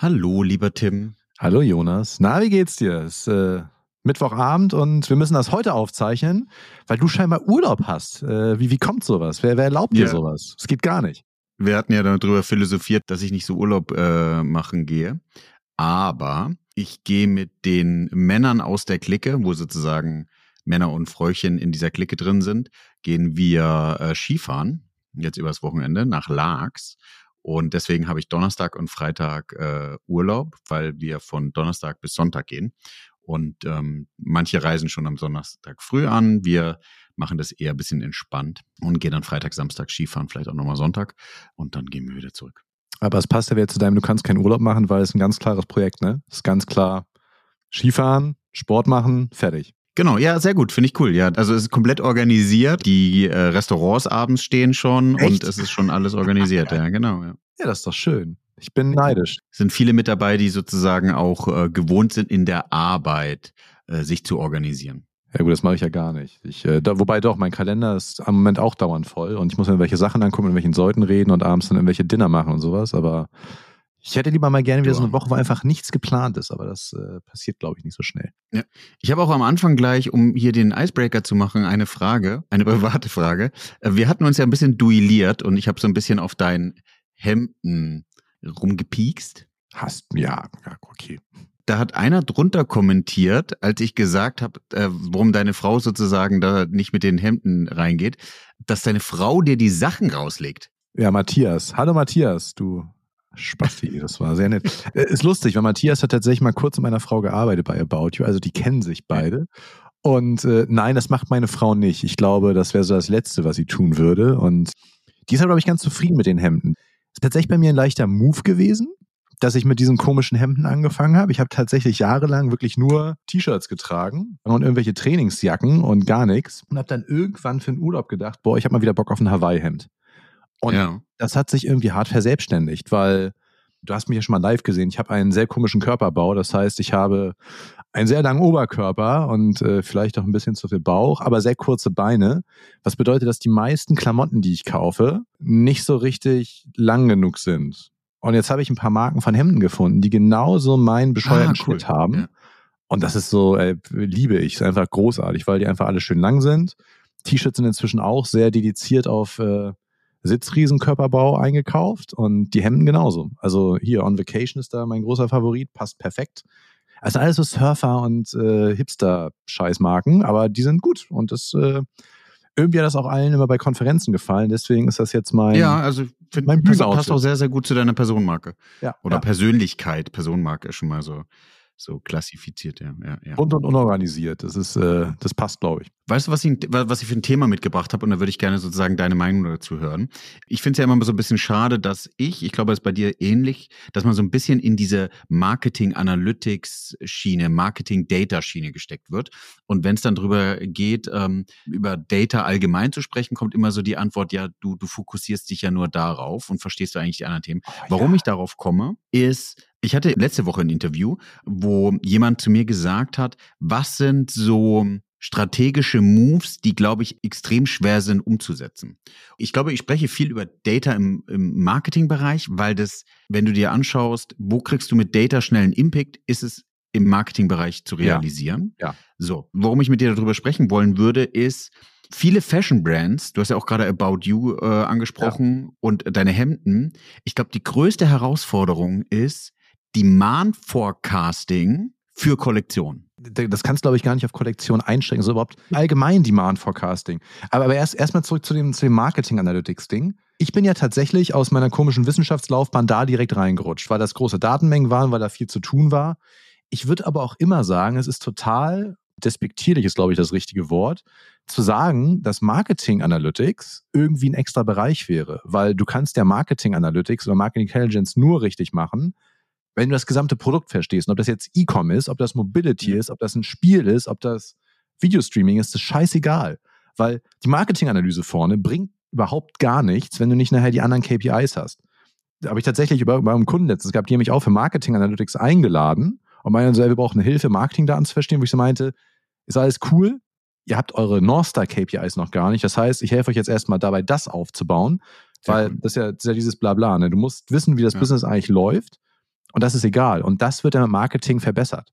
Hallo, lieber Tim. Hallo Jonas. Na, wie geht's dir? Es ist äh, Mittwochabend und wir müssen das heute aufzeichnen, weil du scheinbar Urlaub hast. Äh, wie, wie kommt sowas? Wer, wer erlaubt dir sowas? Es geht gar nicht. Wir hatten ja darüber philosophiert, dass ich nicht so Urlaub äh, machen gehe. Aber ich gehe mit den Männern aus der Clique, wo sozusagen Männer und Fräuchen in dieser Clique drin sind, gehen wir äh, Skifahren, jetzt übers Wochenende, nach Laax. Und deswegen habe ich Donnerstag und Freitag äh, Urlaub, weil wir von Donnerstag bis Sonntag gehen. Und ähm, manche reisen schon am Donnerstag früh an. Wir machen das eher ein bisschen entspannt und gehen dann Freitag, Samstag Skifahren, vielleicht auch nochmal Sonntag. Und dann gehen wir wieder zurück. Aber es passt ja wieder zu deinem, du kannst keinen Urlaub machen, weil es ein ganz klares Projekt, ne? Es ist ganz klar Skifahren, Sport machen, fertig. Genau, ja, sehr gut, finde ich cool. Ja, also es ist komplett organisiert. Die äh, Restaurants abends stehen schon Echt? und es ist schon alles organisiert. ja, genau. Ja. ja, das ist doch schön. Ich bin neidisch. Es sind viele mit dabei, die sozusagen auch äh, gewohnt sind, in der Arbeit äh, sich zu organisieren. Ja gut, das mache ich ja gar nicht. Ich, äh, da, wobei doch, mein Kalender ist am Moment auch dauernd voll und ich muss mir irgendwelche Sachen angucken, mit welchen Leuten reden und abends dann irgendwelche Dinner machen und sowas. Aber ich hätte lieber mal gerne wieder so eine Woche, wo einfach nichts geplant ist, aber das äh, passiert, glaube ich, nicht so schnell. Ja. Ich habe auch am Anfang gleich, um hier den Icebreaker zu machen, eine Frage, eine private Frage. Äh, wir hatten uns ja ein bisschen duelliert und ich habe so ein bisschen auf dein Hemden rumgepiekst. Hast, ja, ja, okay. Da hat einer drunter kommentiert, als ich gesagt habe, äh, warum deine Frau sozusagen da nicht mit den Hemden reingeht, dass deine Frau dir die Sachen rauslegt. Ja, Matthias. Hallo Matthias, du Spasti, das war sehr nett. Äh, ist lustig, weil Matthias hat tatsächlich mal kurz mit meiner Frau gearbeitet bei About You, also die kennen sich beide. Und äh, nein, das macht meine Frau nicht. Ich glaube, das wäre so das Letzte, was sie tun würde. Und die ist, glaube ich, ganz zufrieden mit den Hemden. Ist tatsächlich bei mir ein leichter Move gewesen, dass ich mit diesen komischen Hemden angefangen habe. Ich habe tatsächlich jahrelang wirklich nur T-Shirts getragen und irgendwelche Trainingsjacken und gar nichts. Und habe dann irgendwann für den Urlaub gedacht, boah, ich habe mal wieder Bock auf ein Hawaii-Hemd. Und ja. das hat sich irgendwie hart verselbstständigt, weil du hast mich ja schon mal live gesehen. Ich habe einen sehr komischen Körperbau. Das heißt, ich habe einen sehr langen Oberkörper und äh, vielleicht auch ein bisschen zu viel Bauch, aber sehr kurze Beine. Was bedeutet, dass die meisten Klamotten, die ich kaufe, nicht so richtig lang genug sind. Und jetzt habe ich ein paar Marken von Hemden gefunden, die genauso meinen bescheuerten ah, cool. Schnitt haben. Ja. Und das ist so, äh, liebe ich, ist einfach großartig, weil die einfach alle schön lang sind. T-Shirts sind inzwischen auch sehr dediziert auf äh, Sitzriesenkörperbau eingekauft und die Hemden genauso. Also hier On Vacation ist da mein großer Favorit, passt perfekt. Also alles so Surfer und äh, Hipster-Scheißmarken, aber die sind gut und das äh, irgendwie hat das auch allen immer bei Konferenzen gefallen, deswegen ist das jetzt mein Ja, also find, mein passt, passt auch sehr sehr gut zu deiner Personenmarke. Ja. Oder ja. Persönlichkeit, Personenmarke ist schon mal so so klassifiziert, ja. ja, ja. Bunt und unorganisiert. Das ist, äh, das passt, glaube ich. Weißt du, was ich, was ich für ein Thema mitgebracht habe? Und da würde ich gerne sozusagen deine Meinung dazu hören. Ich finde es ja immer so ein bisschen schade, dass ich, ich glaube, es ist bei dir ähnlich, dass man so ein bisschen in diese Marketing-Analytics-Schiene, Marketing-Data-Schiene gesteckt wird. Und wenn es dann drüber geht, ähm, über Data allgemein zu sprechen, kommt immer so die Antwort, ja, du, du fokussierst dich ja nur darauf und verstehst du eigentlich die anderen Themen. Oh, Warum ja. ich darauf komme, ist, ich hatte letzte Woche ein Interview, wo jemand zu mir gesagt hat, was sind so strategische Moves, die, glaube ich, extrem schwer sind umzusetzen. Ich glaube, ich spreche viel über Data im, im Marketingbereich, weil das, wenn du dir anschaust, wo kriegst du mit Data schnell einen Impact, ist es im Marketingbereich zu realisieren. Ja. ja. So, worum ich mit dir darüber sprechen wollen würde, ist, viele Fashion Brands, du hast ja auch gerade About You äh, angesprochen ja. und deine Hemden. Ich glaube, die größte Herausforderung ist, Demand Forecasting für Kollektion. Das kannst du, glaube ich, gar nicht auf Kollektion einschränken, so überhaupt allgemein Demand Forecasting. Aber, aber erst erstmal zurück zu dem, zu dem Marketing Analytics Ding. Ich bin ja tatsächlich aus meiner komischen Wissenschaftslaufbahn da direkt reingerutscht, weil das große Datenmengen waren, weil da viel zu tun war. Ich würde aber auch immer sagen, es ist total despektierlich, ist glaube ich das richtige Wort, zu sagen, dass Marketing Analytics irgendwie ein extra Bereich wäre, weil du kannst ja Marketing Analytics oder Marketing Intelligence nur richtig machen, wenn du das gesamte Produkt verstehst, ob das jetzt E-Com ist, ob das Mobility ist, ob das ein Spiel ist, ob das Videostreaming ist, ist scheißegal. Weil die Marketinganalyse vorne bringt überhaupt gar nichts, wenn du nicht nachher die anderen KPIs hast. Da habe ich tatsächlich über, über einen Kunden letztens gehabt, die haben mich auch für Marketing Analytics eingeladen und meinen so, wir brauchen eine Hilfe, Marketingdaten zu verstehen, wo ich so meinte, ist alles cool, ihr habt eure North Star KPIs noch gar nicht. Das heißt, ich helfe euch jetzt erstmal dabei, das aufzubauen, weil das ist ja, das ist ja dieses Blabla. Ne? Du musst wissen, wie das ja. Business eigentlich läuft Und das ist egal. Und das wird im Marketing verbessert.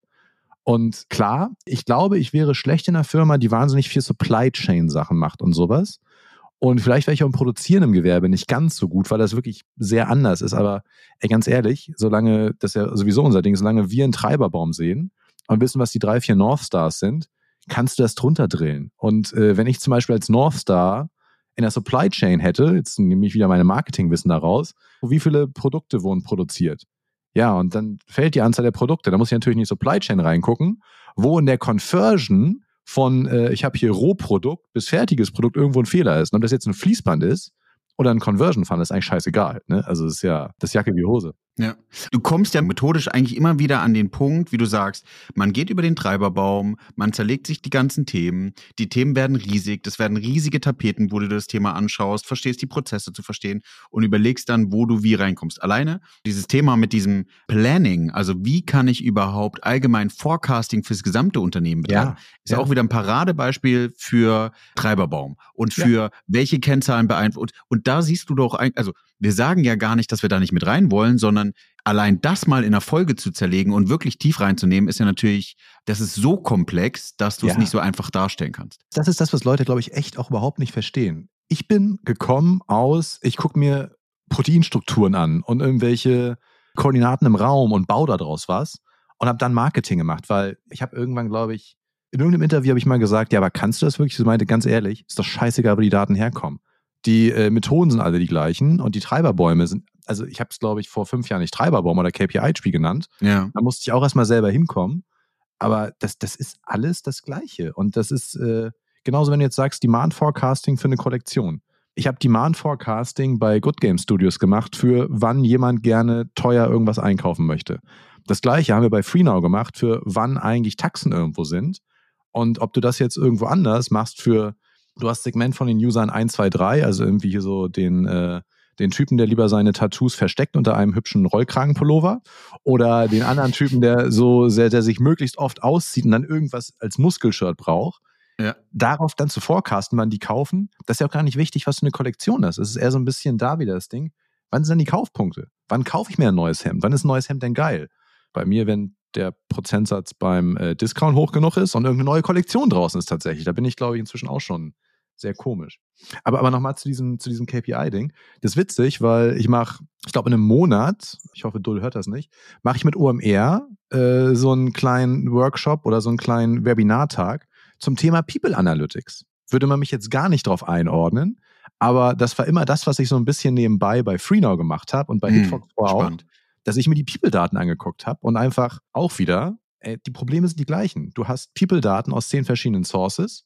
Und klar, ich glaube, ich wäre schlecht in einer Firma, die wahnsinnig viel Supply Chain Sachen macht und sowas. Und vielleicht wäre ich auch im Produzieren im Gewerbe nicht ganz so gut, weil das wirklich sehr anders ist. Aber ey, ganz ehrlich, solange, das ist ja sowieso unser Ding, solange wir einen Treiberbaum sehen und wissen, was die drei, vier North Stars sind, kannst du das drunter drillen. Und äh, wenn ich zum Beispiel als North Star in der Supply Chain hätte, jetzt nehme ich wieder meine Marketingwissen daraus, wie viele Produkte wurden produziert? Ja, und dann fällt die Anzahl der Produkte. Da muss ich natürlich in die Supply Chain reingucken, wo in der Conversion von, äh, ich habe hier Rohprodukt bis fertiges Produkt irgendwo ein Fehler ist. Und ob das jetzt ein Fließband ist oder ein Conversion Fund, ist eigentlich scheißegal. Ne? Also es ist ja das Jacke wie Hose. Ja. Du kommst ja methodisch eigentlich immer wieder an den Punkt, wie du sagst, man geht über den Treiberbaum, man zerlegt sich die ganzen Themen, die Themen werden riesig, das werden riesige Tapeten, wo du das Thema anschaust, verstehst die Prozesse zu verstehen und überlegst dann, wo du wie reinkommst. Alleine dieses Thema mit diesem Planning, also wie kann ich überhaupt allgemein Forecasting fürs gesamte Unternehmen betreiben, ja, ist ja auch wieder ein Paradebeispiel für Treiberbaum und für ja. welche Kennzahlen beeinflussen. Und, und da siehst du doch, also wir sagen ja gar nicht, dass wir da nicht mit rein wollen, sondern allein das mal in der Folge zu zerlegen und wirklich tief reinzunehmen, ist ja natürlich, das ist so komplex, dass du ja. es nicht so einfach darstellen kannst. Das ist das, was Leute, glaube ich, echt auch überhaupt nicht verstehen. Ich bin gekommen aus, ich gucke mir Proteinstrukturen an und irgendwelche Koordinaten im Raum und baue daraus was und habe dann Marketing gemacht, weil ich habe irgendwann, glaube ich, in irgendeinem Interview habe ich mal gesagt, ja, aber kannst du das wirklich? Sie meinte, ganz ehrlich, ist doch scheißegal, wo die Daten herkommen. Die äh, Methoden sind alle die gleichen und die Treiberbäume sind, also ich habe es, glaube ich, vor fünf Jahren nicht Treiberbaum oder KPI-Spiel genannt. Ja. Da musste ich auch erstmal selber hinkommen. Aber das, das ist alles das Gleiche. Und das ist äh, genauso, wenn du jetzt sagst, Demand Forecasting für eine Kollektion. Ich habe Demand Forecasting bei Good Game Studios gemacht, für wann jemand gerne teuer irgendwas einkaufen möchte. Das gleiche haben wir bei FreeNow gemacht, für wann eigentlich Taxen irgendwo sind. Und ob du das jetzt irgendwo anders machst für Du hast Segment von den Usern 1, 2, 3, also irgendwie hier so den, äh, den Typen, der lieber seine Tattoos versteckt unter einem hübschen Rollkragenpullover oder den anderen Typen, der so sehr, der sich möglichst oft auszieht und dann irgendwas als Muskelshirt braucht. Ja. Darauf dann zu forecasten, wann die kaufen, das ist ja auch gar nicht wichtig, was für eine Kollektion das ist. Es ist eher so ein bisschen da wieder das Ding. Wann sind denn die Kaufpunkte? Wann kaufe ich mir ein neues Hemd? Wann ist ein neues Hemd denn geil? Bei mir, wenn der Prozentsatz beim äh, Discount hoch genug ist und irgendeine neue Kollektion draußen ist tatsächlich. Da bin ich, glaube ich, inzwischen auch schon sehr komisch. Aber, aber nochmal zu diesem, zu diesem KPI-Ding. Das ist witzig, weil ich mache, ich glaube, in einem Monat, ich hoffe, Dull hört das nicht, mache ich mit OMR äh, so einen kleinen Workshop oder so einen kleinen Webinartag zum Thema People Analytics. Würde man mich jetzt gar nicht drauf einordnen, aber das war immer das, was ich so ein bisschen nebenbei bei FreeNow gemacht habe und bei hm, Hitfox auch, dass ich mir die People-Daten angeguckt habe und einfach auch wieder, ey, die Probleme sind die gleichen. Du hast People-Daten aus zehn verschiedenen Sources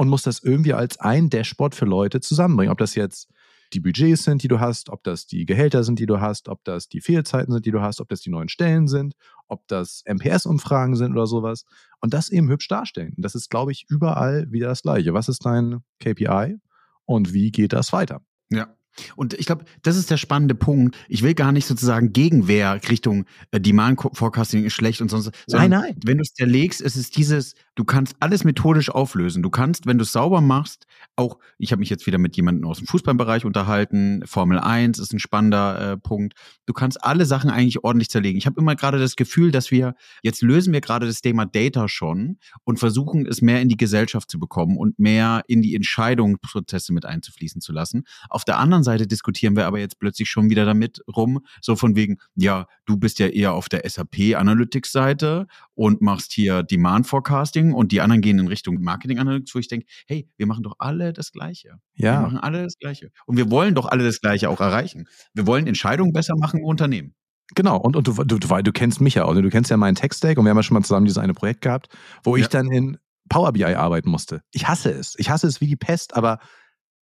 und musst das irgendwie als ein Dashboard für Leute zusammenbringen. Ob das jetzt die Budgets sind, die du hast, ob das die Gehälter sind, die du hast, ob das die Fehlzeiten sind, die du hast, ob das die neuen Stellen sind, ob das MPS-Umfragen sind oder sowas. Und das eben hübsch darstellen. Das ist, glaube ich, überall wieder das Gleiche. Was ist dein KPI und wie geht das weiter? Ja. Und ich glaube, das ist der spannende Punkt. Ich will gar nicht sozusagen Gegenwehr Richtung äh, Demand Forecasting ist schlecht und sonst. Nein, nein. Wenn du es zerlegst, ist es dieses, du kannst alles methodisch auflösen. Du kannst, wenn du es sauber machst, auch, ich habe mich jetzt wieder mit jemandem aus dem Fußballbereich unterhalten, Formel 1 ist ein spannender äh, Punkt. Du kannst alle Sachen eigentlich ordentlich zerlegen. Ich habe immer gerade das Gefühl, dass wir, jetzt lösen wir gerade das Thema Data schon und versuchen es mehr in die Gesellschaft zu bekommen und mehr in die Entscheidungsprozesse mit einzufließen zu lassen. Auf der anderen Seite diskutieren wir aber jetzt plötzlich schon wieder damit rum, so von wegen, ja, du bist ja eher auf der SAP Analytics Seite und machst hier Demand Forecasting und die anderen gehen in Richtung Marketing Analytics, wo ich denke, hey, wir machen doch alle das Gleiche. Ja. Wir machen alle das Gleiche. Und wir wollen doch alle das Gleiche auch erreichen. Wir wollen Entscheidungen besser machen im Unternehmen. Genau, und, und du, du, du, du kennst mich ja auch. Du kennst ja meinen Tech-Stack und wir haben ja schon mal zusammen dieses eine Projekt gehabt, wo ja. ich dann in Power BI arbeiten musste. Ich hasse es. Ich hasse es wie die Pest, aber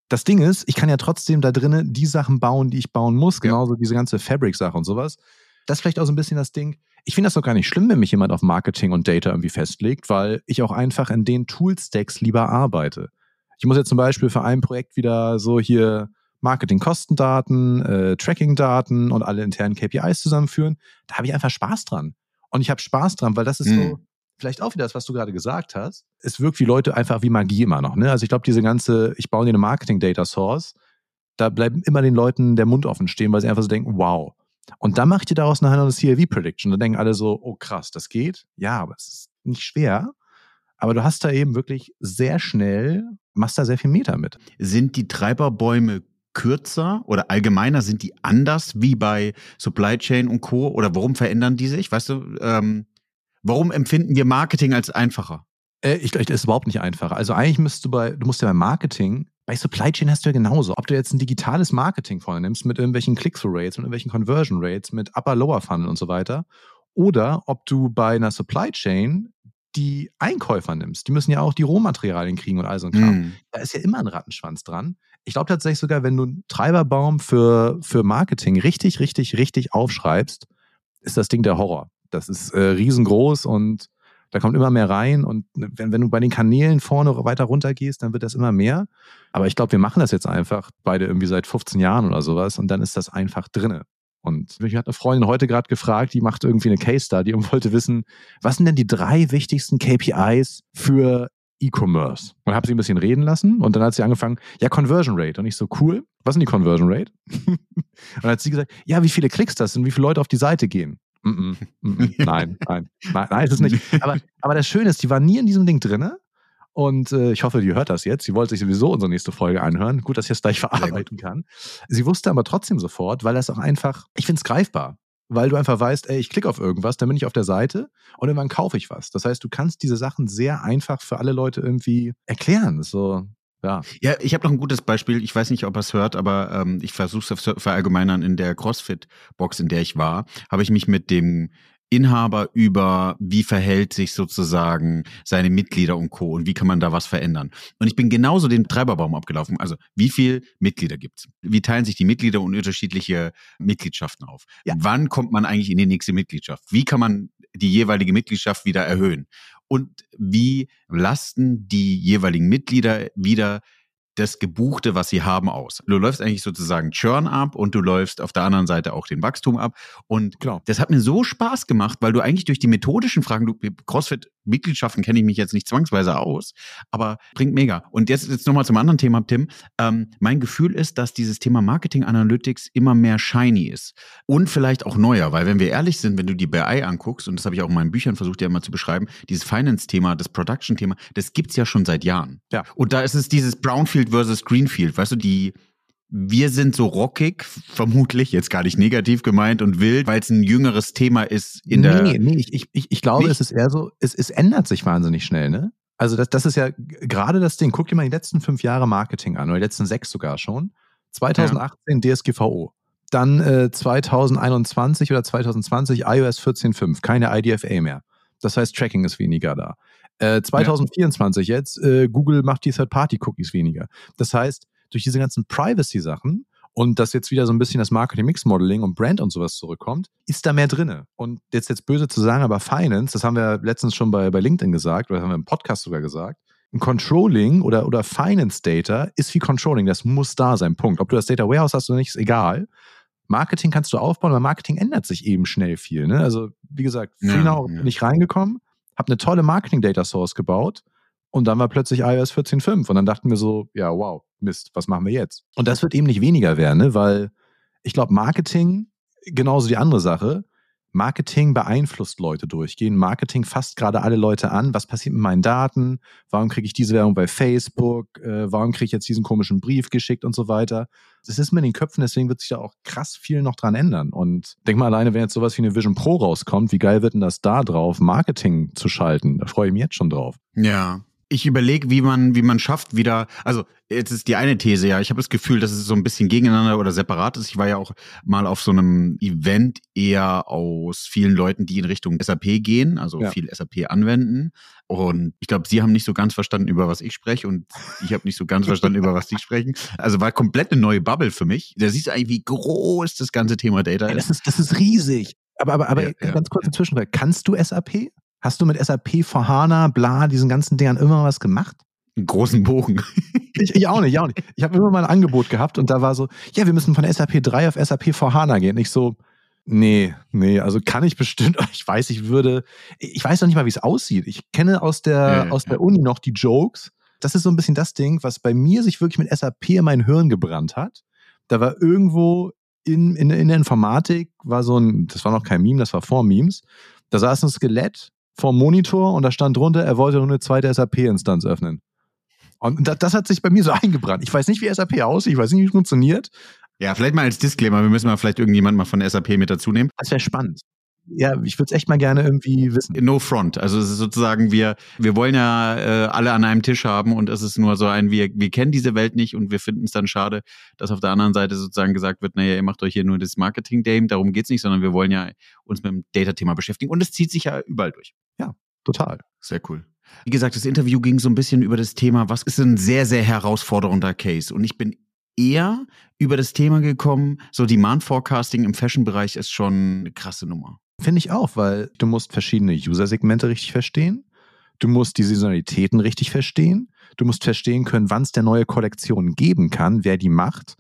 das Ding ist, ich kann ja trotzdem da drinnen die Sachen bauen, die ich bauen muss, genauso ja. diese ganze Fabric-Sache und sowas. Das ist vielleicht auch so ein bisschen das Ding. Ich finde das doch gar nicht schlimm, wenn mich jemand auf Marketing und Data irgendwie festlegt, weil ich auch einfach in den Tool-Stacks lieber arbeite. Ich muss jetzt zum Beispiel für ein Projekt wieder so hier Marketing-Kostendaten, äh, Tracking-Daten und alle internen KPIs zusammenführen. Da habe ich einfach Spaß dran. Und ich habe Spaß dran, weil das ist mhm. so, vielleicht auch wieder das, was du gerade gesagt hast. Es wirkt wie Leute einfach wie Magie immer noch. Ne? Also ich glaube, diese ganze, ich baue dir eine Marketing-Data Source, da bleibt immer den Leuten der Mund offen stehen, weil sie einfach so denken, wow. Und dann macht ihr daraus nachher noch eine CLV-Prediction. Dann denken alle so, oh krass, das geht. Ja, aber es ist nicht schwer. Aber du hast da eben wirklich sehr schnell, machst da sehr viel Meter mit. Sind die Treiberbäume kürzer oder allgemeiner? Sind die anders wie bei Supply Chain und Co? Oder warum verändern die sich? Weißt du, ähm, warum empfinden wir Marketing als einfacher? Äh, ich glaube, das ist überhaupt nicht einfacher. Also eigentlich müsstest du bei, du musst ja beim Marketing, bei Supply Chain hast du ja genauso. Ob du jetzt ein digitales Marketing vornimmst mit irgendwelchen Click-through-Rates, mit irgendwelchen Conversion Rates, mit Upper-Lower-Funnel und so weiter, oder ob du bei einer Supply Chain die Einkäufer nimmst. Die müssen ja auch die Rohmaterialien kriegen und all so ein Kram. Mm. Da ist ja immer ein Rattenschwanz dran. Ich glaube tatsächlich sogar, wenn du einen Treiberbaum für, für Marketing richtig, richtig, richtig aufschreibst, ist das Ding der Horror. Das ist äh, riesengroß und da kommt immer mehr rein. Und wenn, wenn du bei den Kanälen vorne weiter runter gehst, dann wird das immer mehr. Aber ich glaube, wir machen das jetzt einfach beide irgendwie seit 15 Jahren oder sowas und dann ist das einfach drinne. Und mich hat eine Freundin heute gerade gefragt, die macht irgendwie eine Case Study und wollte wissen, was sind denn die drei wichtigsten KPIs für E-Commerce? Und habe sie ein bisschen reden lassen und dann hat sie angefangen, ja, Conversion Rate. Und ich so, cool, was sind die Conversion Rate? und dann hat sie gesagt, ja, wie viele Klicks das sind, wie viele Leute auf die Seite gehen. Mm -mm, nein, nein, nein, nein, ist es nicht. Aber, aber das Schöne ist, die war nie in diesem Ding drinne. Und äh, ich hoffe, die hört das jetzt. Sie wollte sich sowieso unsere nächste Folge anhören. Gut, dass ich das gleich verarbeiten kann. Sie wusste aber trotzdem sofort, weil das auch einfach, ich finde es greifbar. Weil du einfach weißt, ey, ich klicke auf irgendwas, dann bin ich auf der Seite und irgendwann kaufe ich was. Das heißt, du kannst diese Sachen sehr einfach für alle Leute irgendwie erklären. So, ja. Ja, ich habe noch ein gutes Beispiel. Ich weiß nicht, ob er es hört, aber ähm, ich versuche es verallgemeinern. In der CrossFit-Box, in der ich war, habe ich mich mit dem Inhaber über, wie verhält sich sozusagen seine Mitglieder und Co. und wie kann man da was verändern. Und ich bin genauso den Treiberbaum abgelaufen. Also, wie viel Mitglieder gibt's? Wie teilen sich die Mitglieder und unterschiedliche Mitgliedschaften auf? Ja. Wann kommt man eigentlich in die nächste Mitgliedschaft? Wie kann man die jeweilige Mitgliedschaft wieder erhöhen? Und wie lasten die jeweiligen Mitglieder wieder das Gebuchte, was sie haben, aus. Du läufst eigentlich sozusagen Churn ab und du läufst auf der anderen Seite auch den Wachstum ab. Und Klar. das hat mir so Spaß gemacht, weil du eigentlich durch die methodischen Fragen, du, CrossFit-Mitgliedschaften kenne ich mich jetzt nicht zwangsweise aus, aber bringt mega. Und jetzt, jetzt nochmal zum anderen Thema, Tim. Ähm, mein Gefühl ist, dass dieses Thema Marketing Analytics immer mehr shiny ist. Und vielleicht auch neuer, weil wenn wir ehrlich sind, wenn du die BI anguckst, und das habe ich auch in meinen Büchern versucht, ja immer zu beschreiben, dieses Finance-Thema, das Production-Thema, das gibt's ja schon seit Jahren. Ja. Und da ist es dieses Brownfield versus Greenfield, weißt du, die wir sind so rockig, vermutlich, jetzt gar nicht negativ gemeint und wild, weil es ein jüngeres Thema ist in der. Nee, nee, ich, ich, ich glaube, nicht? es ist eher so, es, es ändert sich wahnsinnig schnell, ne? Also das, das ist ja gerade das Ding. Guck dir mal die letzten fünf Jahre Marketing an, oder die letzten sechs sogar schon. 2018 ja. DSGVO. Dann äh, 2021 oder 2020 iOS 14.5, keine IDFA mehr. Das heißt, Tracking ist weniger da. Äh, 2024 ja. jetzt, äh, Google macht die Third-Party-Cookies weniger. Das heißt, durch diese ganzen Privacy-Sachen und dass jetzt wieder so ein bisschen das Marketing-Mix-Modeling und Brand und sowas zurückkommt, ist da mehr drinne. Und jetzt jetzt böse zu sagen, aber Finance, das haben wir letztens schon bei, bei LinkedIn gesagt, oder haben wir im Podcast sogar gesagt, ein Controlling oder, oder Finance Data ist wie Controlling, das muss da sein, Punkt. Ob du das Data Warehouse hast oder nicht, ist egal. Marketing kannst du aufbauen, aber Marketing ändert sich eben schnell viel. Ne? Also, wie gesagt, Freenow ja, ja. nicht reingekommen, habe eine tolle Marketing-Data-Source gebaut und dann war plötzlich iOS 14.5 und dann dachten wir so, ja, wow, Mist, was machen wir jetzt? Und das wird eben nicht weniger werden, ne? weil ich glaube, Marketing, genauso die andere Sache, Marketing beeinflusst Leute durchgehen. Marketing fasst gerade alle Leute an. Was passiert mit meinen Daten? Warum kriege ich diese Werbung bei Facebook? Äh, warum kriege ich jetzt diesen komischen Brief geschickt und so weiter? Das ist mir in den Köpfen, deswegen wird sich da auch krass viel noch dran ändern. Und denk mal alleine, wenn jetzt sowas wie eine Vision Pro rauskommt, wie geil wird denn das da drauf, Marketing zu schalten? Da freue ich mich jetzt schon drauf. Ja, ich überlege, wie man, wie man schafft, wieder, also jetzt ist die eine These, ja, ich habe das Gefühl, dass es so ein bisschen gegeneinander oder separat ist. Ich war ja auch mal auf so einem Event eher aus vielen Leuten, die in Richtung SAP gehen, also ja. viel SAP anwenden. Und ich glaube, sie haben nicht so ganz verstanden, über was ich spreche und ich habe nicht so ganz verstanden, über was sie sprechen. Also war komplett eine neue Bubble für mich. Da siehst du eigentlich, wie groß das ganze Thema Data ist. Ja, das ist. Das ist riesig. Aber, aber, aber ja, ganz kurz inzwischen, kannst du SAP? Hast du mit SAP vor HANA, bla, diesen ganzen Dingern immer was gemacht? Einen großen Bogen. ich, ich auch nicht, ich auch nicht. Ich habe immer mal ein Angebot gehabt und da war so, ja, wir müssen von SAP 3 auf SAP vor HANA gehen. Ich so, nee, nee, also kann ich bestimmt, ich weiß, ich würde, ich weiß noch nicht mal, wie es aussieht. Ich kenne aus der, ja, aus der Uni noch die Jokes. Das ist so ein bisschen das Ding, was bei mir sich wirklich mit SAP in mein Hirn gebrannt hat. Da war irgendwo in, in, in der Informatik war so ein, das war noch kein Meme, das war vor Memes. Da saß ein Skelett vorm Monitor und da stand drunter, er wollte nur eine zweite SAP-Instanz öffnen. Und das, das, hat sich bei mir so eingebrannt. Ich weiß nicht, wie SAP aussieht, ich weiß nicht, wie es funktioniert. Ja, vielleicht mal als Disclaimer, wir müssen mal vielleicht irgendjemand mal von SAP mit dazu nehmen. Das wäre spannend ja, ich würde es echt mal gerne irgendwie wissen. No front. Also es ist sozusagen, wir, wir wollen ja äh, alle an einem Tisch haben und es ist nur so ein, wir, wir kennen diese Welt nicht und wir finden es dann schade, dass auf der anderen Seite sozusagen gesagt wird, naja, ihr macht euch hier nur das Marketing-Game, darum geht's nicht, sondern wir wollen ja uns mit dem Data-Thema beschäftigen und es zieht sich ja überall durch. Ja, total. Sehr cool. Wie gesagt, das Interview ging so ein bisschen über das Thema, was ist ein sehr, sehr herausfordernder Case? Und ich bin eher über das Thema gekommen, so Demand Forecasting im Fashion-Bereich ist schon eine krasse Nummer. Finde ich auch, weil du musst verschiedene User-Segmente richtig verstehen. Du musst die Saisonalitäten richtig verstehen. Du musst verstehen können, wann es der neue Kollektion geben kann, wer die macht.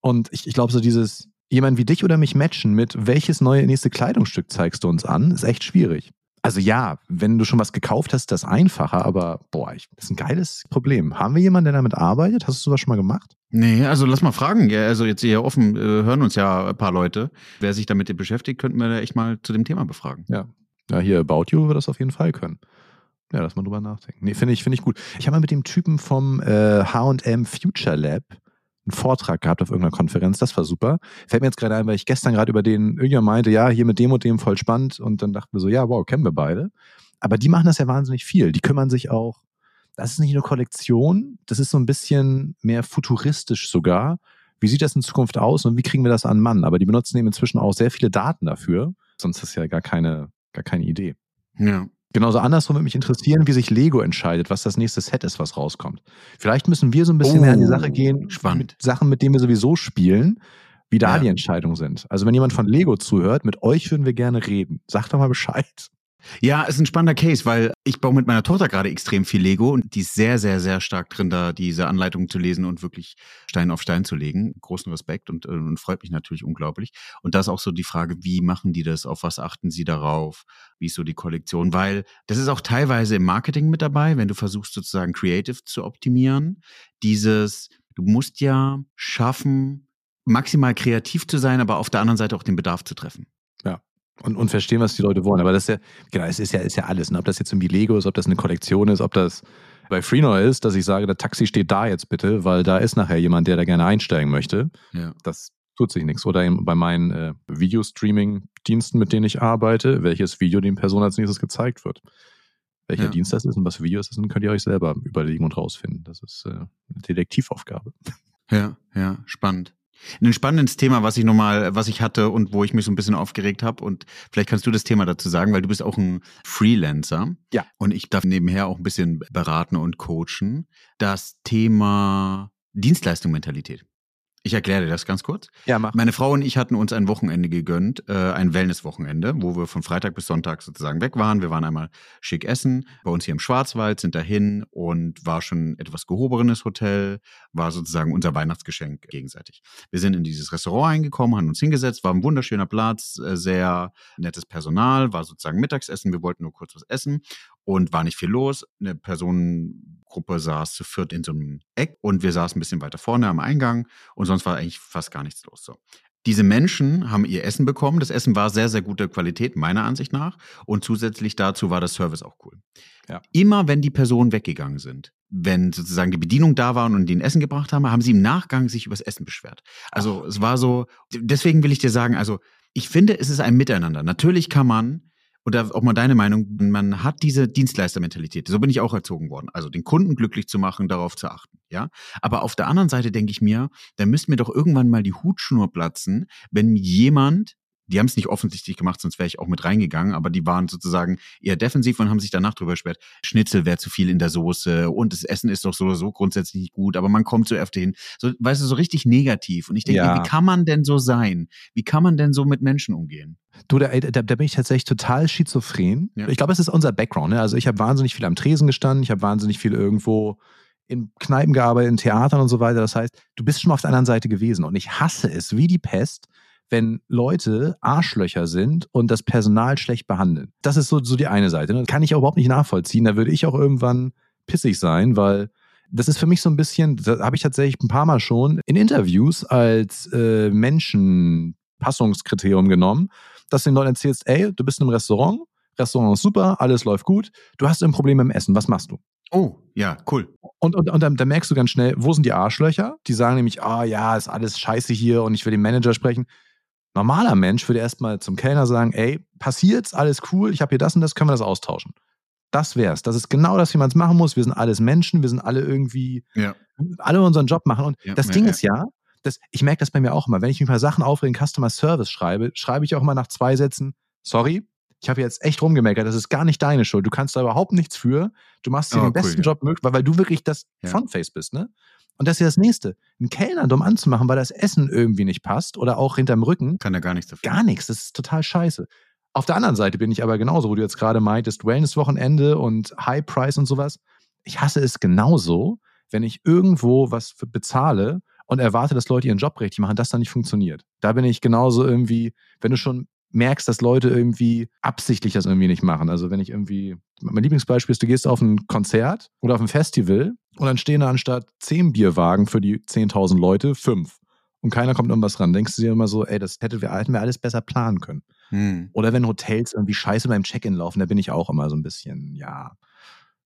Und ich, ich glaube, so dieses, jemand wie dich oder mich matchen mit, welches neue nächste Kleidungsstück zeigst du uns an, ist echt schwierig. Also ja, wenn du schon was gekauft hast, ist das einfacher, aber boah, ich, das ist ein geiles Problem. Haben wir jemanden, der damit arbeitet? Hast du sowas schon mal gemacht? Nee, also lass mal fragen. Ja, also jetzt hier offen äh, hören uns ja ein paar Leute. Wer sich damit beschäftigt, könnten wir da echt mal zu dem Thema befragen. Ja. Ja, hier About You wird das auf jeden Fall können. Ja, lass mal drüber nachdenken. Nee, finde ich, finde ich gut. Ich habe mal mit dem Typen vom äh, H&M Future Lab einen Vortrag gehabt auf irgendeiner Konferenz. Das war super. Fällt mir jetzt gerade ein, weil ich gestern gerade über den irgendjemand meinte, ja, hier mit dem und dem voll spannend. Und dann dachten wir so, ja, wow, kennen wir beide. Aber die machen das ja wahnsinnig viel. Die kümmern sich auch, das ist nicht nur Kollektion, das ist so ein bisschen mehr futuristisch sogar. Wie sieht das in Zukunft aus und wie kriegen wir das an Mann? Aber die benutzen eben inzwischen auch sehr viele Daten dafür. Sonst ist ja gar keine, gar keine Idee. Ja. Genauso andersrum würde mich interessieren, wie sich Lego entscheidet, was das nächste Set ist, was rauskommt. Vielleicht müssen wir so ein bisschen oh, mehr an die Sache gehen, spannend. mit Sachen, mit denen wir sowieso spielen, wie da ja. die Entscheidungen sind. Also wenn jemand von Lego zuhört, mit euch würden wir gerne reden. Sagt doch mal Bescheid. Ja, ist ein spannender Case, weil ich baue mit meiner Tochter gerade extrem viel Lego und die ist sehr, sehr, sehr stark drin, da diese Anleitungen zu lesen und wirklich Stein auf Stein zu legen. Großen Respekt und, äh, und freut mich natürlich unglaublich. Und da ist auch so die Frage, wie machen die das? Auf was achten sie darauf? Wie ist so die Kollektion? Weil das ist auch teilweise im Marketing mit dabei, wenn du versuchst sozusagen creative zu optimieren. Dieses, du musst ja schaffen, maximal kreativ zu sein, aber auf der anderen Seite auch den Bedarf zu treffen. Ja. Und, und verstehen, was die Leute wollen. Aber das ist ja, genau, es ist ja, ist ja alles. Ne? Ob das jetzt irgendwie Lego ist, ob das eine Kollektion ist, ob das bei Freenor ist, dass ich sage, der Taxi steht da jetzt bitte, weil da ist nachher jemand, der da gerne einsteigen möchte. Ja. Das tut sich nichts. Oder bei meinen äh, Videostreaming-Diensten, mit denen ich arbeite, welches Video den Personen als nächstes gezeigt wird. Welcher ja. Dienst das ist und was für Videos das sind, könnt ihr euch selber überlegen und rausfinden. Das ist äh, eine Detektivaufgabe. Ja, ja, spannend. Ein spannendes Thema, was ich nochmal, was ich hatte und wo ich mich so ein bisschen aufgeregt habe. Und vielleicht kannst du das Thema dazu sagen, weil du bist auch ein Freelancer. Ja. Und ich darf nebenher auch ein bisschen beraten und coachen. Das Thema Dienstleistungsmentalität. Ich erkläre dir das ganz kurz. Ja, mach. Meine Frau und ich hatten uns ein Wochenende gegönnt, äh, ein Wellness-Wochenende, wo wir von Freitag bis Sonntag sozusagen weg waren. Wir waren einmal schick essen, bei uns hier im Schwarzwald, sind dahin und war schon etwas gehobeneres Hotel, war sozusagen unser Weihnachtsgeschenk gegenseitig. Wir sind in dieses Restaurant eingekommen, haben uns hingesetzt, war ein wunderschöner Platz, äh, sehr nettes Personal, war sozusagen Mittagsessen. Wir wollten nur kurz was essen und war nicht viel los. Eine Personengruppe saß zu viert in so einem Eck und wir saßen ein bisschen weiter vorne am Eingang und sonst war eigentlich fast gar nichts los. So. Diese Menschen haben ihr Essen bekommen. Das Essen war sehr, sehr gute Qualität, meiner Ansicht nach. Und zusätzlich dazu war das Service auch cool. Ja. Immer wenn die Personen weggegangen sind, wenn sozusagen die Bedienung da waren und ihnen Essen gebracht haben, haben sie im Nachgang sich übers Essen beschwert. Also Ach. es war so, deswegen will ich dir sagen, also ich finde, es ist ein Miteinander. Natürlich kann man oder auch mal deine Meinung, man hat diese Dienstleistermentalität. So bin ich auch erzogen worden. Also den Kunden glücklich zu machen, darauf zu achten. Ja. Aber auf der anderen Seite denke ich mir, da müsste mir doch irgendwann mal die Hutschnur platzen, wenn jemand die haben es nicht offensichtlich gemacht, sonst wäre ich auch mit reingegangen, aber die waren sozusagen eher defensiv und haben sich danach drüber beschwert, Schnitzel wäre zu viel in der Soße und das Essen ist doch so oder so grundsätzlich nicht gut, aber man kommt so öfter hin. So, weißt du, so richtig negativ. Und ich denke, ja. wie kann man denn so sein? Wie kann man denn so mit Menschen umgehen? Du, da, da, da bin ich tatsächlich total schizophren. Ja. Ich glaube, es ist unser Background. Ne? Also ich habe wahnsinnig viel am Tresen gestanden, ich habe wahnsinnig viel irgendwo in Kneipen gearbeitet, in Theatern und so weiter. Das heißt, du bist schon mal auf der anderen Seite gewesen. Und ich hasse es wie die Pest, wenn Leute Arschlöcher sind und das Personal schlecht behandeln. Das ist so, so die eine Seite. Das kann ich auch überhaupt nicht nachvollziehen. Da würde ich auch irgendwann pissig sein, weil das ist für mich so ein bisschen, da habe ich tatsächlich ein paar Mal schon in Interviews als äh, Menschenpassungskriterium genommen, dass du den Leuten erzählst, ey, du bist im Restaurant, Restaurant ist super, alles läuft gut, du hast ein Problem im Essen, was machst du? Oh, ja, cool. Und, und, und dann, dann merkst du ganz schnell, wo sind die Arschlöcher? Die sagen nämlich, ah oh, ja, ist alles scheiße hier und ich will den Manager sprechen. Normaler Mensch würde erstmal zum Kellner sagen, ey, passiert's, alles cool, ich habe hier das und das, können wir das austauschen. Das wär's. Das ist genau das, wie man es machen muss. Wir sind alles Menschen, wir sind alle irgendwie, ja. alle unseren Job machen. Und ja, das ja, Ding ist ja, das, ich merke das bei mir auch immer, wenn ich mich bei Sachen aufregen, Customer Service schreibe, schreibe ich auch immer nach zwei Sätzen, sorry, ich habe jetzt echt rumgemeckert, das ist gar nicht deine Schuld. Du kannst da überhaupt nichts für. Du machst dir oh, den besten cool, Job möglich, weil, weil du wirklich das Frontface bist, ne? Und das ist ja das Nächste. Einen Kellner dumm anzumachen, weil das Essen irgendwie nicht passt oder auch hinterm Rücken. Kann er gar nichts dafür. Gar nichts. Das ist total scheiße. Auf der anderen Seite bin ich aber genauso, wo du jetzt gerade meintest, Wellness-Wochenende und High Price und sowas. Ich hasse es genauso, wenn ich irgendwo was bezahle und erwarte, dass Leute ihren Job richtig machen, das dann nicht funktioniert. Da bin ich genauso irgendwie, wenn du schon merkst, dass Leute irgendwie absichtlich das irgendwie nicht machen. Also wenn ich irgendwie, mein Lieblingsbeispiel ist, du gehst auf ein Konzert oder auf ein Festival und dann stehen da anstatt zehn Bierwagen für die 10.000 Leute fünf und keiner kommt irgendwas ran. Denkst du dir immer so, ey, das hätten wir, hätten wir alles besser planen können. Hm. Oder wenn Hotels irgendwie scheiße beim Check-in laufen, da bin ich auch immer so ein bisschen, ja,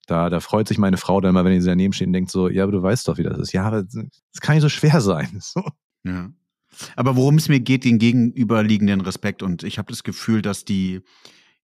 da, da freut sich meine Frau dann immer, wenn sie daneben steht und denkt so, ja, aber du weißt doch, wie das ist. Ja, aber das kann nicht so schwer sein. So. Ja. Aber worum es mir geht, den gegenüberliegenden Respekt. Und ich habe das Gefühl, dass die,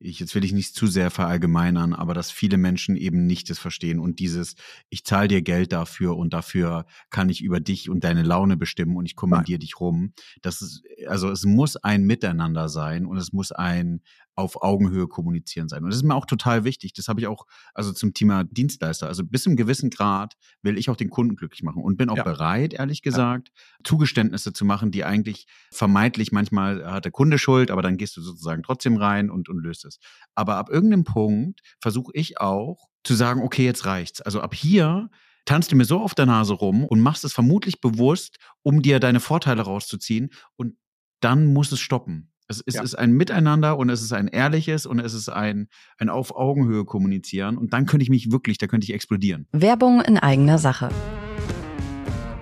ich, jetzt will ich nicht zu sehr verallgemeinern, aber dass viele Menschen eben nicht das verstehen und dieses, ich zahle dir Geld dafür und dafür kann ich über dich und deine Laune bestimmen und ich kommandiere dich rum. Das ist, also es muss ein Miteinander sein und es muss ein, auf Augenhöhe kommunizieren sein. Und das ist mir auch total wichtig. Das habe ich auch, also zum Thema Dienstleister. Also bis zum gewissen Grad will ich auch den Kunden glücklich machen und bin auch ja. bereit, ehrlich gesagt, ja. Zugeständnisse zu machen, die eigentlich vermeintlich manchmal hat der Kunde Schuld, aber dann gehst du sozusagen trotzdem rein und, und löst es. Aber ab irgendeinem Punkt versuche ich auch zu sagen, okay, jetzt reicht's. Also ab hier tanzt du mir so auf der Nase rum und machst es vermutlich bewusst, um dir deine Vorteile rauszuziehen und dann muss es stoppen. Es, es ja. ist ein Miteinander und es ist ein ehrliches und es ist ein, ein auf Augenhöhe kommunizieren. Und dann könnte ich mich wirklich, da könnte ich explodieren. Werbung in eigener Sache.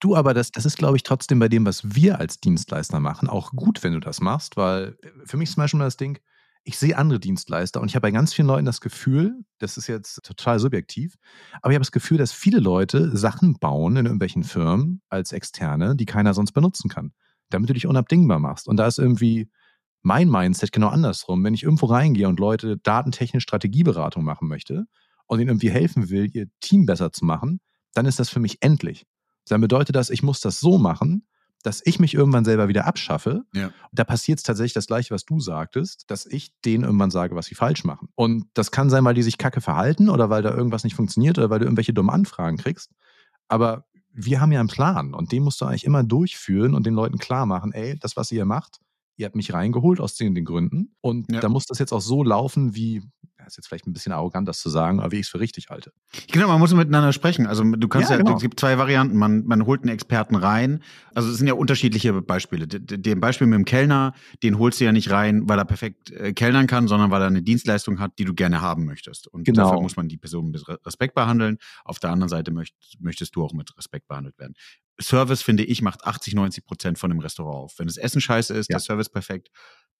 Du aber, das, das ist, glaube ich, trotzdem bei dem, was wir als Dienstleister machen, auch gut, wenn du das machst, weil äh, für mich ist zum Beispiel das Ding, ich sehe andere Dienstleister und ich habe bei ganz vielen Leuten das Gefühl, das ist jetzt total subjektiv, aber ich habe das Gefühl, dass viele Leute Sachen bauen in irgendwelchen Firmen als Externe, die keiner sonst benutzen kann, damit du dich unabdingbar machst. Und da ist irgendwie mein Mindset genau andersrum. Wenn ich irgendwo reingehe und Leute datentechnisch Strategieberatung machen möchte und ihnen irgendwie helfen will, ihr Team besser zu machen, dann ist das für mich endlich dann bedeutet das, ich muss das so machen, dass ich mich irgendwann selber wieder abschaffe. Ja. Da passiert es tatsächlich das Gleiche, was du sagtest, dass ich denen irgendwann sage, was sie falsch machen. Und das kann sein, weil die sich kacke verhalten oder weil da irgendwas nicht funktioniert oder weil du irgendwelche dummen Anfragen kriegst. Aber wir haben ja einen Plan und den musst du eigentlich immer durchführen und den Leuten klar machen, ey, das, was ihr macht, ihr habt mich reingeholt aus den, den Gründen und ja. da muss das jetzt auch so laufen, wie, das ist jetzt vielleicht ein bisschen arrogant, das zu sagen, aber wie ich es für richtig halte. Genau, man muss miteinander sprechen. Also du kannst ja, ja genau. es gibt zwei Varianten. Man, man holt einen Experten rein. Also es sind ja unterschiedliche Beispiele. Den Beispiel mit dem Kellner, den holst du ja nicht rein, weil er perfekt äh, kellnern kann, sondern weil er eine Dienstleistung hat, die du gerne haben möchtest. Und genau. dafür muss man die Person mit Respekt behandeln. Auf der anderen Seite möcht, möchtest du auch mit Respekt behandelt werden. Service, finde ich, macht 80, 90 Prozent von dem Restaurant auf. Wenn das Essen scheiße ist, ja. der Service perfekt,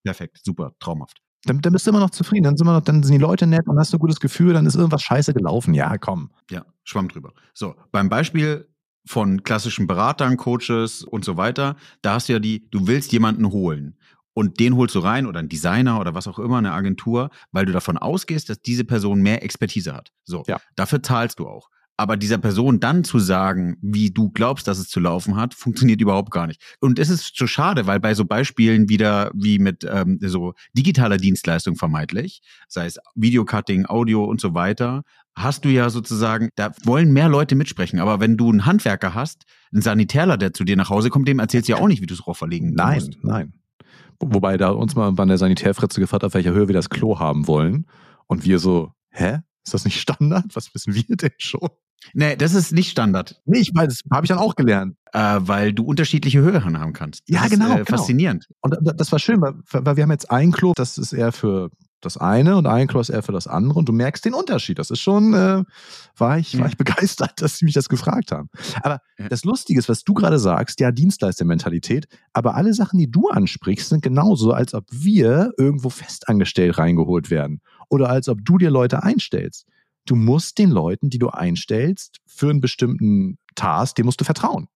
perfekt, super, traumhaft. Dann, dann, bist du immer noch zufrieden. Dann sind, noch, dann sind die Leute nett und hast du ein gutes Gefühl, dann ist irgendwas scheiße gelaufen. Ja, komm. Ja, schwamm drüber. So, beim Beispiel von klassischen Beratern, Coaches und so weiter, da hast du ja die, du willst jemanden holen. und den holst du rein oder ein Designer oder was auch immer, eine Agentur, weil du davon ausgehst, dass diese Person mehr Expertise hat. So, Ja. dafür zahlst du auch. Aber dieser Person dann zu sagen, wie du glaubst, dass es zu laufen hat, funktioniert überhaupt gar nicht. Und es ist so schade, weil bei so Beispielen wieder wie mit ähm, so digitaler Dienstleistung vermeintlich, sei es Videocutting, Audio und so weiter, hast du ja sozusagen, da wollen mehr Leute mitsprechen. Aber wenn du einen Handwerker hast, einen Sanitärler, der zu dir nach Hause kommt, dem erzählst du ja auch nicht, wie du es Rohr verlegen Nein, musst. nein. Wo- Wobei da uns mal bei der Sanitärfritze gefragt hat, auf welcher Höhe wir das Klo haben wollen. Und wir so, hä? Ist das nicht Standard? Was wissen wir denn schon? Nee, das ist nicht Standard, Nee, ich meine, das habe ich dann auch gelernt. äh, weil du unterschiedliche Höhen haben kannst. Das Ja, ist, genau, Äh, genau. faszinierend. Und da- das war schön, weil, weil wir haben jetzt ein Klo, das ist eher für das eine und ein Klo ist eher für das andere und du merkst den Unterschied. Das ist schon, äh, war, ich, war ich begeistert, dass sie mich das gefragt haben. Aber Ja. das Lustige ist, was du gerade sagst, ja, Dienstleistermentalität, aber alle Sachen, die du ansprichst, sind genauso, als ob wir irgendwo festangestellt reingeholt werden oder als ob du dir Leute einstellst. Du musst den Leuten, die du einstellst, für einen bestimmten Task, dem musst du vertrauen.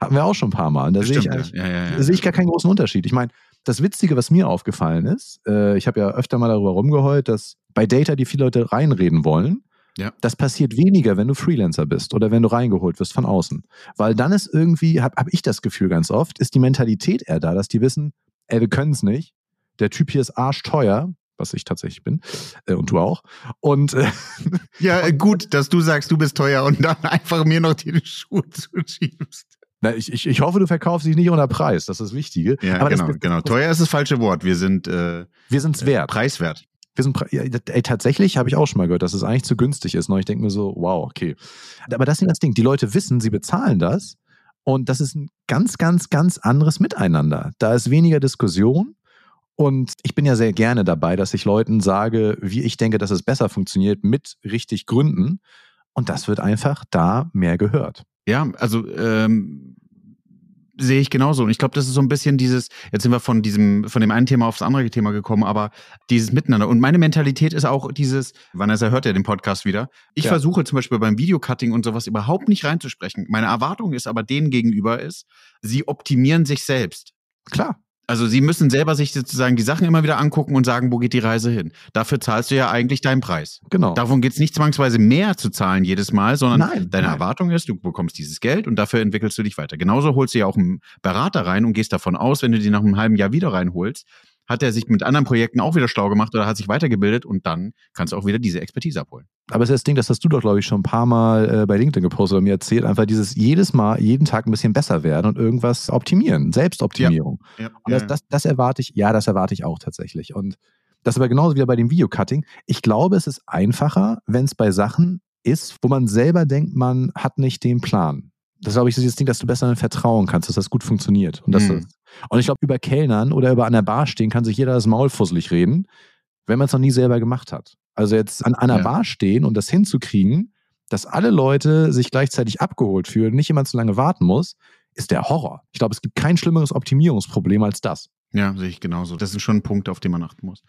Hatten wir auch schon ein paar Mal. Und Da sehe ich, eigentlich- ja, ja, ja. sehe ich gar keinen großen Unterschied. Ich meine, das Witzige, was mir aufgefallen ist, äh, ich habe ja öfter mal darüber rumgeheult, dass bei Data, die viele Leute reinreden wollen, Ja. das passiert weniger, wenn du Freelancer bist oder wenn du reingeholt wirst von außen. Weil dann ist irgendwie, habe hab ich das Gefühl ganz oft, ist die Mentalität eher da, dass die wissen, ey, wir können es nicht. Der Typ hier ist arschteuer, was ich tatsächlich bin, äh, und du auch. Und äh, Ja, äh, gut, dass du sagst, du bist teuer und dann einfach mir noch die Schuhe zuschiebst. na, ich, ich, ich hoffe, du verkaufst dich nicht unter Preis, das ist das Wichtige. Ja, Aber das- genau, das- genau. Teuer ist das falsche Wort. Wir sind äh, Wir sind es wert. preiswert. Wir sind, ja, ey, tatsächlich habe ich auch schon mal gehört, dass es eigentlich zu günstig ist. Und ich denke mir so, wow, okay. Aber das ist das Ding. Die Leute wissen, sie bezahlen das. Und das ist ein ganz, ganz, ganz anderes Miteinander. Da ist weniger Diskussion. Und ich bin ja sehr gerne dabei, dass ich Leuten sage, wie ich denke, dass es besser funktioniert, mit richtig Gründen. Und das wird einfach da mehr gehört. Ja, also ähm, sehe ich genauso. Und ich glaube, das ist so ein bisschen dieses, jetzt sind wir von diesem, von dem einen Thema aufs andere Thema gekommen, aber dieses Miteinander. Und meine Mentalität ist auch dieses, Vanessa hört ja den Podcast wieder. Ich Ja. versuche zum Beispiel beim Videocutting und sowas überhaupt nicht reinzusprechen. Meine Erwartung ist aber denen gegenüber ist, sie optimieren sich selbst. Klar. Also sie müssen selber sich sozusagen die Sachen immer wieder angucken und sagen, wo geht die Reise hin. Dafür zahlst du ja eigentlich deinen Preis. Genau. Davon geht es nicht zwangsweise mehr zu zahlen jedes Mal, sondern Nein, deine nein. Erwartung ist, du bekommst dieses Geld und dafür entwickelst du dich weiter. Genauso holst du ja auch einen Berater rein und gehst davon aus, wenn du den nach einem halben Jahr wieder reinholst, hat er sich mit anderen Projekten auch wieder schlau gemacht oder hat sich weitergebildet und dann kannst du auch wieder diese Expertise abholen. Aber es ist das Ding, das hast du doch, glaube ich, schon ein paar Mal äh, bei LinkedIn gepostet oder mir erzählt, einfach dieses jedes Mal, jeden Tag ein bisschen besser werden und irgendwas optimieren, Selbstoptimierung. Ja, Und das, das, das erwarte ich, ja, das erwarte ich auch tatsächlich. Und das ist aber genauso wieder bei dem Videocutting. Ich glaube, es ist einfacher, wenn es bei Sachen ist, wo man selber denkt, man hat nicht den Plan. Das glaube ich, ist das Ding, dass du besser vertrauen kannst, dass das gut funktioniert. Und, das Mhm. ist, und ich glaube, über Kellnern oder über an der Bar stehen kann sich jeder das Maul fusselig reden, wenn man es noch nie selber gemacht hat. Also jetzt an einer Ja. Bar stehen und das hinzukriegen, dass alle Leute sich gleichzeitig abgeholt fühlen, nicht jemand zu lange warten muss, ist der Horror. Ich glaube, es gibt kein schlimmeres Optimierungsproblem als das. Ja, sehe ich genauso. Das ist schon ein Punkt, auf den man achten muss.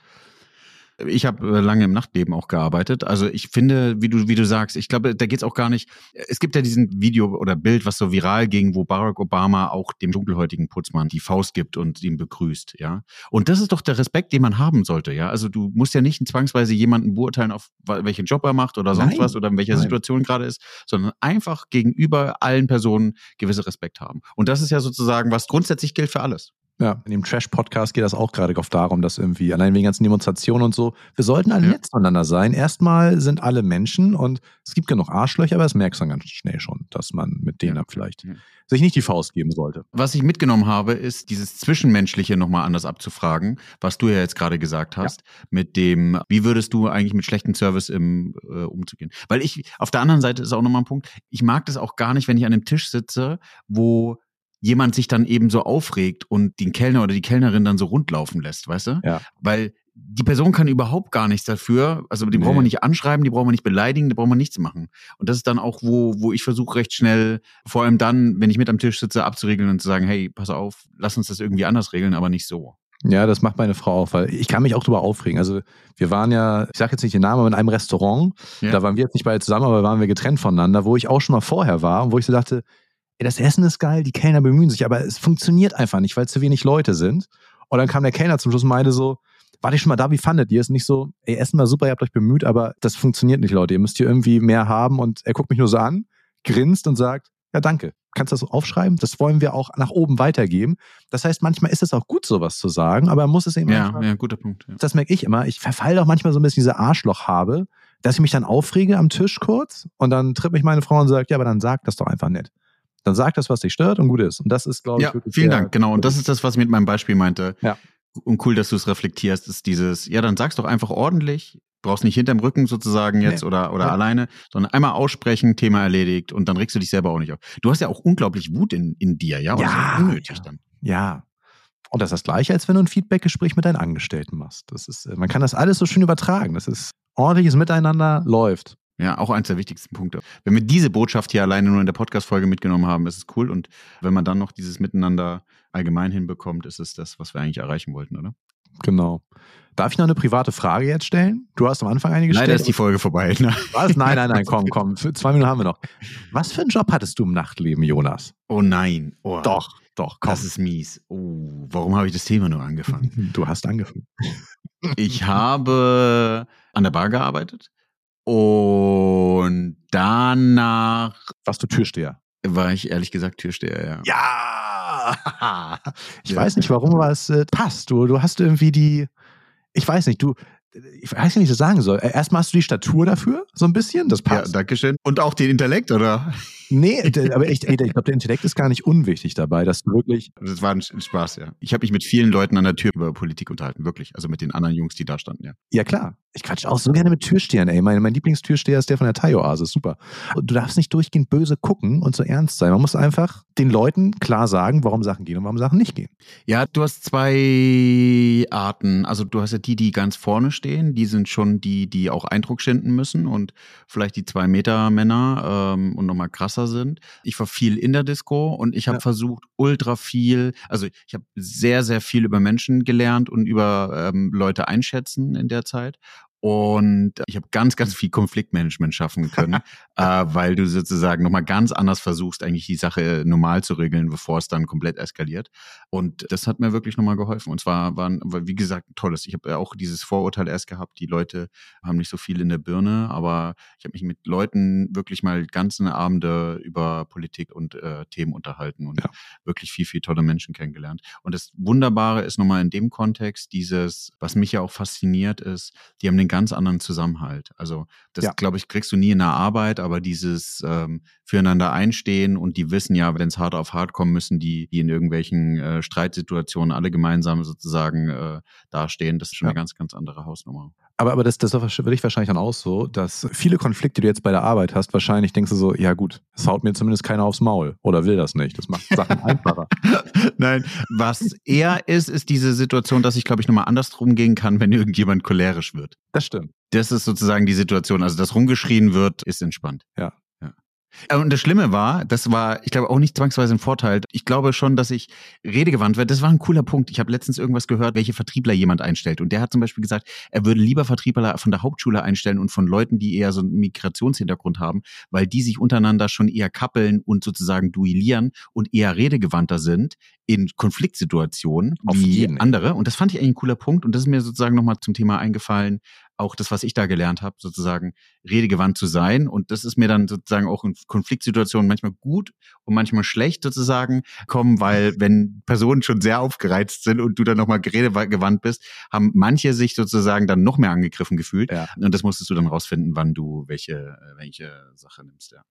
Ich habe äh, lange im Nachtleben auch gearbeitet. Also ich finde, wie du, wie du sagst, ich glaube, da geht's auch gar nicht. Es gibt ja diesen Video oder Bild, was so viral ging, wo Barack Obama auch dem dunkelhäutigen Putzmann die Faust gibt und ihn begrüßt, ja. Und das ist doch der Respekt, den man haben sollte, ja. Also du musst ja nicht zwangsweise jemanden beurteilen, auf welchen Job er macht oder sonst Nein. was oder in welcher Nein. Situation gerade ist, sondern einfach gegenüber allen Personen gewisse Respekt haben. Und das ist ja sozusagen, was grundsätzlich gilt für alles. Ja, in dem Trash-Podcast geht das auch gerade oft darum, dass irgendwie, allein wegen ganzen Demonstrationen und so, wir sollten alle Ja. nett zueinander sein. Erstmal sind alle Menschen und es gibt genug Arschlöcher, aber das merkst du dann ganz schnell schon, dass man mit denen Ja. vielleicht Ja. sich nicht die Faust geben sollte. Was ich mitgenommen habe, ist dieses Zwischenmenschliche nochmal anders abzufragen, was du ja jetzt gerade gesagt hast, mit dem, wie würdest du eigentlich mit schlechtem Service im, äh, umzugehen? Weil ich, auf der anderen Seite ist auch nochmal ein Punkt, ich mag das auch gar nicht, wenn ich an einem Tisch sitze, wo jemand sich dann eben so aufregt und den Kellner oder die Kellnerin dann so rundlaufen lässt, weißt du? Ja. Weil die Person kann überhaupt gar nichts dafür. Also die Nee. braucht man nicht anschreiben, die braucht man nicht beleidigen, die braucht man nichts machen. Und das ist dann auch, wo, wo ich versuche recht schnell, vor allem dann, wenn ich mit am Tisch sitze, abzuregeln und zu sagen, hey, pass auf, lass uns das irgendwie anders regeln, aber nicht so. Ja, das macht meine Frau auch, weil ich kann mich auch drüber aufregen. Also wir waren ja, ich sage jetzt nicht den Namen, aber in einem Restaurant, Ja. da waren wir jetzt nicht beide zusammen, aber waren wir getrennt voneinander, wo ich auch schon mal vorher war und wo ich so dachte, das Essen ist geil, die Kellner bemühen sich, aber es funktioniert einfach nicht, weil zu wenig Leute sind. Und dann kam der Kellner zum Schluss und meinte so, warte ich schon mal da, wie fandet ihr es? Nicht so, ey, Essen war super, ihr habt euch bemüht, aber das funktioniert nicht, Leute. Ihr müsst hier irgendwie mehr haben. Und er guckt mich nur so an, grinst und sagt, ja, danke. Kannst du das so aufschreiben? Das wollen wir auch nach oben weitergeben. Das heißt, manchmal ist es auch gut, sowas zu sagen, aber er muss es eben. Ja, ja, guter Punkt. Ja. Das merke ich immer. Ich verfalle auch manchmal so ein bisschen diese Arschloch habe, dass ich mich dann aufrege am Tisch kurz und dann tritt mich meine Frau und sagt, ja, aber dann sag das doch einfach nett. Dann sag das, was dich stört und gut ist. Und das ist, glaube ich, ja, vielen Dank. Genau. Und das ist das, was ich mit meinem Beispiel meinte. Ja. Und cool, dass du es reflektierst, ist dieses, ja, dann sag's doch einfach ordentlich, brauchst nicht hinterm Rücken sozusagen jetzt nee. oder, oder ja. alleine, sondern einmal aussprechen, Thema erledigt und dann regst du dich selber auch nicht auf. Du hast ja auch unglaublich Wut in, in dir, ja? Und ja, das ist unnötig ja. dann. Ja. Und das ist das Gleiche, als wenn du ein Feedbackgespräch mit deinen Angestellten machst. Das ist, man kann das alles so schön übertragen. Das ist ordentliches Miteinander läuft. Ja, auch eins der wichtigsten Punkte. Wenn wir diese Botschaft hier alleine nur in der Podcast-Folge mitgenommen haben, ist es cool. Und wenn man dann noch dieses Miteinander allgemein hinbekommt, ist es das, was wir eigentlich erreichen wollten, oder? Genau. Darf ich noch eine private Frage jetzt stellen? Du hast am Anfang eine gestellt. Nein, da ist die Folge vorbei. Ne? Was? Nein, nein, nein, komm, komm. Für zwei Minuten haben wir noch. Was für einen Job hattest du im Nachtleben, Jonas? Oh nein. Oh. Doch, doch, komm. Das ist mies. Oh, warum habe ich das Thema nur angefangen? Du hast angefangen. Ich habe an der Bar gearbeitet und danach. Warst du Türsteher? War ich ehrlich gesagt Türsteher, ja. Ja! Ich ja. weiß nicht, warum, aber es äh, passt. Du, du hast irgendwie die, ich weiß nicht, du, ich weiß nicht, wie ich das sagen soll. Erstmal hast du die Statur dafür, so ein bisschen, das passt. Ja, Dankeschön. Und auch den Intellekt, oder? Nee, aber ich, ich glaube, der Intellekt ist gar nicht unwichtig dabei, dass du wirklich. Das war ein Spaß, ja. Ich habe mich mit vielen Leuten an der Tür über Politik unterhalten, wirklich. Also mit den anderen Jungs, die da standen, ja. Ja, klar. Ich quatsch auch so gerne mit Türstehern, ey. Mein, mein Lieblingstürsteher ist der von der Thai-Oase, super. Und du darfst nicht durchgehend böse gucken und so ernst sein. Man muss einfach den Leuten klar sagen, warum Sachen gehen und warum Sachen nicht gehen. Ja, du hast zwei Arten. Also du hast ja die, die ganz vorne stehen, die sind schon die, die auch Eindruck schinden müssen und vielleicht die zwei Meter Männer ähm, und nochmal krasser sind. Ich war viel in der Disco und ich habe ja. versucht, ultra viel, also ich habe sehr, sehr viel über Menschen gelernt und über ähm, Leute einschätzen in der Zeit. Und ich habe ganz, ganz viel Konfliktmanagement schaffen können, äh, weil du sozusagen nochmal ganz anders versuchst, eigentlich die Sache normal zu regeln, bevor es dann komplett eskaliert. Und das hat mir wirklich nochmal geholfen. Und zwar waren, wie gesagt, tolles. Ich habe auch dieses Vorurteil erst gehabt, die Leute haben nicht so viel in der Birne, aber ich habe mich mit Leuten wirklich mal ganze Abende über Politik und äh, Themen unterhalten und ja. wirklich viel, viel tolle Menschen kennengelernt. Und das Wunderbare ist nochmal in dem Kontext dieses, was mich ja auch fasziniert ist, die haben den ganz anderen Zusammenhalt. Also das, ja. glaube ich, kriegst du nie in der Arbeit, aber dieses ähm, füreinander einstehen und die wissen ja, wenn es hart auf hart kommen, müssen die, die in irgendwelchen äh, Streitsituationen alle gemeinsam sozusagen äh, dastehen. Das ist schon ja. eine ganz, ganz andere Hausnummer. Aber, aber das, das würde ich wahrscheinlich dann auch so, dass viele Konflikte, die du jetzt bei der Arbeit hast, wahrscheinlich denkst du so, ja gut, es haut mir zumindest keiner aufs Maul oder will das nicht. Das macht Sachen einfacher. Nein, was eher ist, ist diese Situation, dass ich, glaube ich, nochmal andersrum gehen kann, wenn irgendjemand cholerisch wird. Das stimmt. Das ist sozusagen die Situation. Also, dass rumgeschrien wird, ist entspannt. Ja. Und das Schlimme war, das war, ich glaube, auch nicht zwangsweise ein Vorteil. Ich glaube schon, dass ich redegewandt werde. Das war ein cooler Punkt. Ich habe letztens irgendwas gehört, welche Vertriebler jemand einstellt. Und der hat zum Beispiel gesagt, er würde lieber Vertriebler von der Hauptschule einstellen und von Leuten, die eher so einen Migrationshintergrund haben, weil die sich untereinander schon eher kappeln und sozusagen duellieren und eher redegewandter sind in Konfliktsituationen Auf wie andere. Und das fand ich eigentlich ein cooler Punkt. Und das ist mir sozusagen nochmal zum Thema eingefallen, auch das, was ich da gelernt habe, sozusagen redegewandt zu sein. Und das ist mir dann sozusagen auch in Konfliktsituationen manchmal gut und manchmal schlecht sozusagen kommen, weil wenn Personen schon sehr aufgereizt sind und du dann nochmal redegewandt bist, haben manche sich sozusagen dann noch mehr angegriffen gefühlt. Ja. Und das musstest du dann rausfinden, wann du welche, äh, welche Sache nimmst, ja.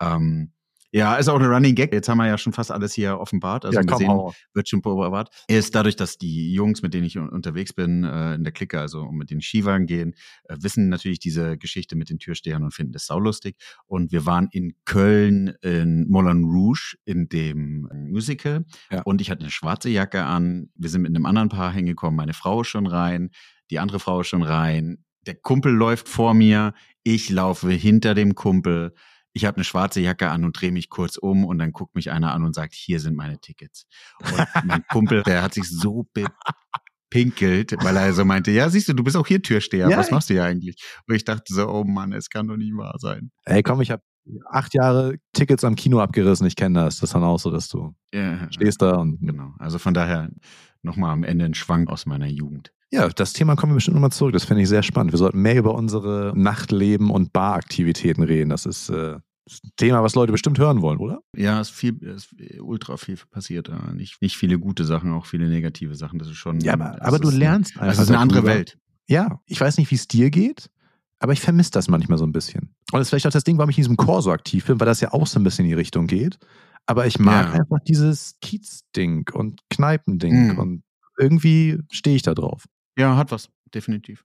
Ähm, ja, ist auch eine Running Gag. Jetzt haben wir ja schon fast alles hier offenbart. Also ja, gesehen auch. wird schon beobachtet. Ist dadurch, dass die Jungs, mit denen ich unterwegs bin, äh, in der Clique, also mit den Skiwagen gehen, äh, wissen natürlich diese Geschichte mit den Türstehern und finden das saulustig. Und wir waren in Köln in Moulin Rouge in dem Musical. Ja. Und ich hatte eine schwarze Jacke an. Wir sind mit einem anderen Paar hingekommen. Meine Frau ist schon rein. Die andere Frau ist schon rein. Der Kumpel läuft vor mir. Ich laufe hinter dem Kumpel ich habe eine schwarze Jacke an und drehe mich kurz um und dann guckt mich einer an und sagt, hier sind meine Tickets. Und mein Kumpel, der hat sich so bepinkelt, weil er so meinte, ja, siehst du, du bist auch hier Türsteher, ja, was machst du hier eigentlich? Und ich dachte so, oh Mann, es kann doch nicht wahr sein. Ey, komm, ich habe acht Jahre Tickets am Kino abgerissen, ich kenne das. Das ist dann auch so, dass du Ja, stehst da und genau. Also von daher nochmal am Ende ein Schwank aus meiner Jugend. Ja, das Thema kommen wir bestimmt nochmal zurück. Das finde ich sehr spannend. Wir sollten mehr über unsere Nachtleben und Baraktivitäten reden. Das ist, äh, das ein Thema, was Leute bestimmt hören wollen, oder? Ja, es ist viel, es ist ultra viel passiert. Ja. Nicht, nicht viele gute Sachen, auch viele negative Sachen. Das ist schon. Ja, aber, aber du lernst einfach. Es ist eine andere darüber. Welt. Ja, ich weiß nicht, wie es dir geht, aber ich vermisse das manchmal so ein bisschen. Und das ist vielleicht auch das Ding, warum ich in diesem Chor so aktiv bin, weil das ja auch so ein bisschen in die Richtung geht. Aber ich mag Ja. einfach dieses Kiez-Ding und Kneipending Mhm. und irgendwie stehe ich da drauf. Ja, hat was, definitiv.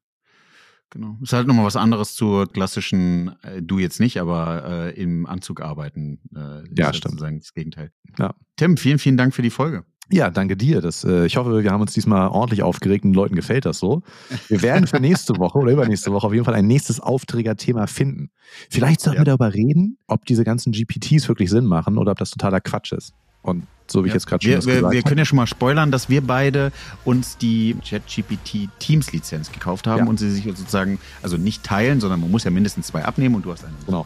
Genau. Ist halt nochmal was anderes zur klassischen, äh, du jetzt nicht, aber äh, im Anzug arbeiten. Äh, Ja, stimmt. Sozusagen das Gegenteil. Ja. Tim, vielen, vielen Dank für die Folge. Ja, danke dir. Das, äh, ich hoffe, wir haben uns diesmal ordentlich aufgeregt und den Leuten gefällt das so. Wir werden für nächste Woche oder übernächste Woche auf jeden Fall ein nächstes Aufträgerthema finden. Vielleicht sollten Ja. wir darüber reden, ob diese ganzen GPTs wirklich Sinn machen oder ob das totaler Quatsch ist. Und so wie ich Ja. jetzt gerade schon wir, wir, gesagt wir habe. können ja schon mal spoilern, dass wir beide uns die ChatGPT Teams Lizenz gekauft haben Ja. und sie sich sozusagen, also nicht teilen, sondern man muss ja mindestens zwei abnehmen und du hast eine. Genau.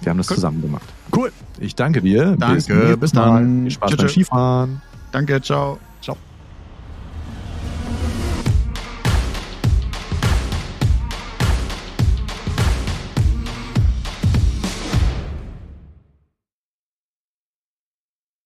Wir haben das Cool. zusammen gemacht. Cool. Ich danke dir. Danke, bis Mal. dann. Viel Spaß Tschüss, beim. Skifahren. Danke, ciao.